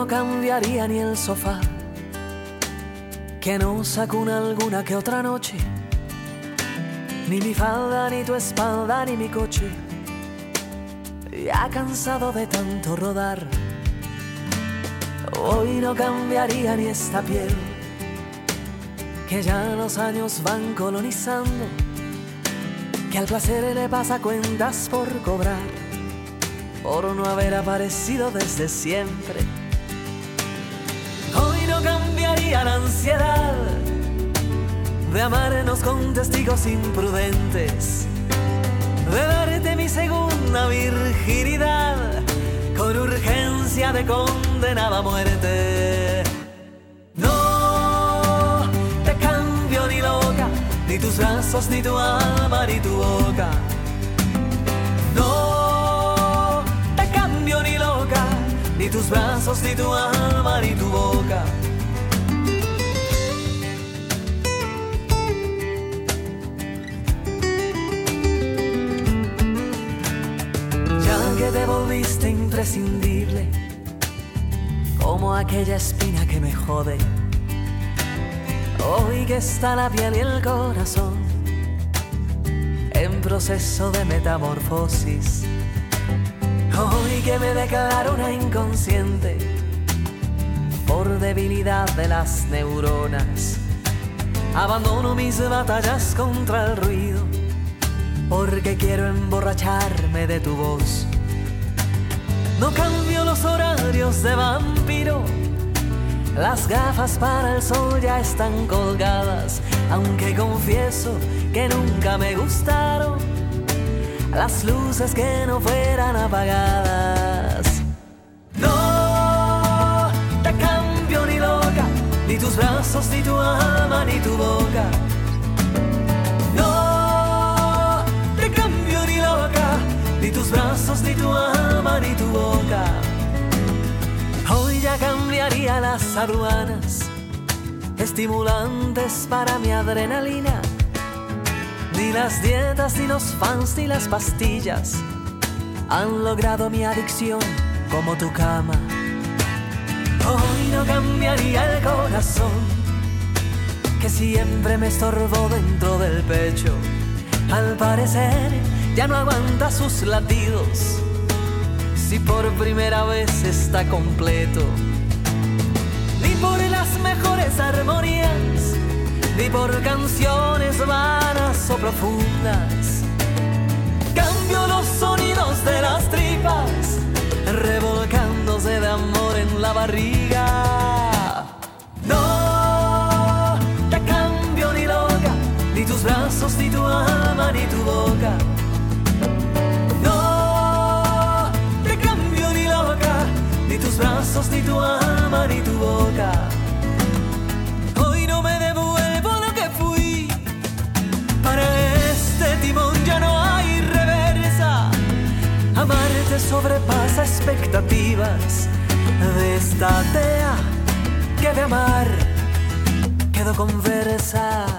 no cambiaría ni el sofá, que no sacuna alguna que otra noche, ni mi falda, ni tu espalda, ni mi coche, ya cansado de tanto rodar. Hoy no cambiaría ni esta piel, que ya los años van colonizando, que al placer le pasa cuentas por cobrar, por no haber aparecido desde siempre. Hoy no cambiaría la ansiedad de amarnos con testigos imprudentes, de darte mi segunda virginidad con urgencia de condenada muerte. No te cambio ni loca, ni tus brazos, ni tu alma, ni tu boca. Tus brazos, ni tu alma, ni tu boca. Ya que te volviste imprescindible, como aquella espina que me jode. Hoy que está la piel y el corazón en proceso de metamorfosis. Hoy que me declaro una inconsciente por debilidad de las neuronas. Abandono mis batallas contra el ruido porque quiero emborracharme de tu voz. No cambio los horarios de vampiro. Las gafas para el sol ya están colgadas, aunque confieso que nunca me gustaron las luces que no fueran apagadas. No te cambio ni loca, ni tus brazos, ni tu alma, ni tu boca. No te cambio ni loca, ni tus brazos, ni tu alma, ni tu boca. Hoy ya cambiaría las aduanas, estimulantes para mi adrenalina. Ni las dietas, ni los fans, ni las pastillas han logrado mi adicción como tu cama. Hoy no cambiaría el corazón que siempre me estorbó dentro del pecho. Al parecer ya no aguanta sus latidos si por primera vez está completo. Ni por las mejores armonías, ni por canciones profundas. Cambio los sonidos de las tripas, revolcándose de amor en la barriga. No te cambio ni loca, ni tus brazos, ni tu alma, ni tu boca. No te cambio ni loca, ni tus brazos, ni tu alma, ni tu boca. Sobrepasa expectativas de esta tea que de amar quedó conversa.